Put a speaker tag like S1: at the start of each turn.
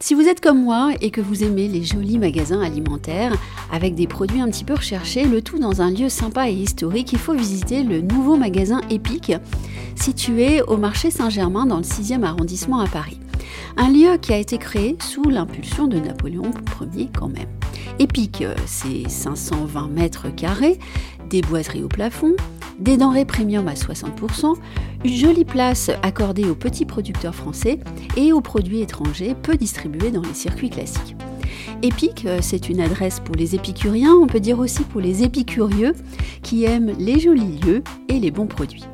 S1: êtes comme moi et que vous aimez les jolis magasins alimentaires avec des produits un petit peu recherchés, le tout dans un lieu sympa et historique, il faut visiter le nouveau magasin Epic situé au marché Saint-Germain dans le 6e arrondissement à Paris. Un lieu qui a été créé sous l'impulsion de Napoléon Ier quand même. Epic, c'est 520 mètres carrés, des boiseries au plafond, des denrées premium à 60%, une jolie place accordée aux petits producteurs français et aux produits étrangers peu distribués dans les circuits classiques. Epic, c'est une adresse pour les épicuriens, on peut dire aussi pour les épicurieux qui aiment les jolis lieux et les bons produits.